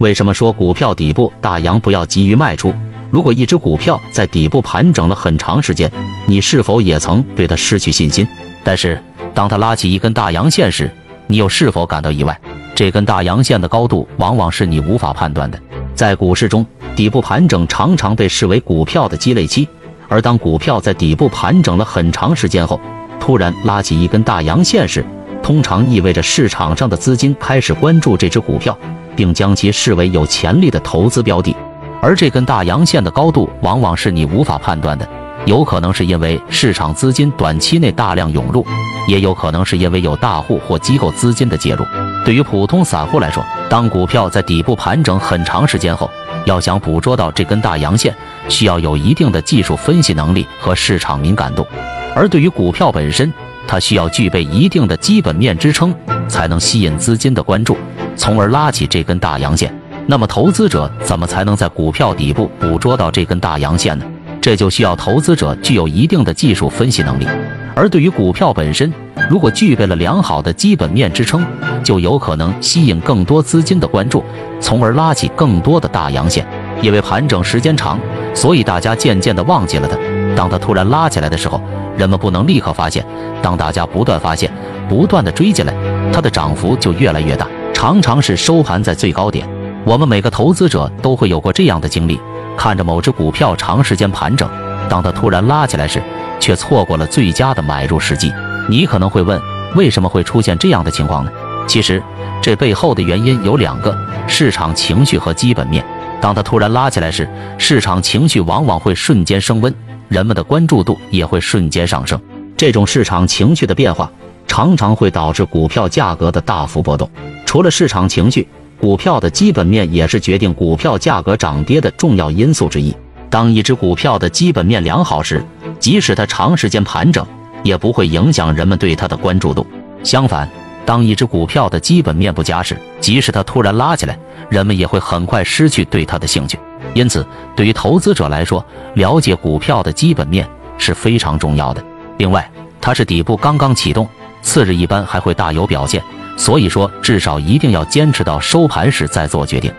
为什么说股票底部大阳不要急于卖出？如果一只股票在底部盘整了很长时间，你是否也曾对它失去信心？但是当它拉起一根大阳线时，你又是否感到意外？这根大阳线的高度往往是你无法判断的。在股市中，底部盘整常常被视为股票的积累期，而当股票在底部盘整了很长时间后，突然拉起一根大阳线时，通常意味着市场上的资金开始关注这只股票。并将其视为有潜力的投资标的，而这根大阳线的高度往往是你无法判断的，有可能是因为市场资金短期内大量涌入，也有可能是因为有大户或机构资金的介入。对于普通散户来说，当股票在底部盘整很长时间后，要想捕捉到这根大阳线，需要有一定的技术分析能力和市场敏感度；而对于股票本身，它需要具备一定的基本面支撑，才能吸引资金的关注。从而拉起这根大阳线。那么，投资者怎么才能在股票底部捕捉到这根大阳线呢？这就需要投资者具有一定的技术分析能力。而对于股票本身，如果具备了良好的基本面支撑，就有可能吸引更多资金的关注，从而拉起更多的大阳线。因为盘整时间长，所以大家渐渐地忘记了它。当它突然拉起来的时候，人们不能立刻发现。当大家不断发现、不断地追进来，它的涨幅就越来越大。常常是收盘在最高点。我们每个投资者都会有过这样的经历：看着某只股票长时间盘整，当它突然拉起来时，却错过了最佳的买入时机。你可能会问，为什么会出现这样的情况呢？其实，这背后的原因有两个：市场情绪和基本面。当它突然拉起来时，市场情绪往往会瞬间升温，人们的关注度也会瞬间上升。这种市场情绪的变化。常常会导致股票价格的大幅波动。除了市场情绪，股票的基本面也是决定股票价格涨跌的重要因素之一。当一只股票的基本面良好时，即使它长时间盘整，也不会影响人们对它的关注度。相反，当一只股票的基本面不佳时，即使它突然拉起来，人们也会很快失去对它的兴趣。因此，对于投资者来说，了解股票的基本面是非常重要的。另外，它是底部刚刚启动。次日一般还会大有表现，所以说至少一定要坚持到收盘时再做决定。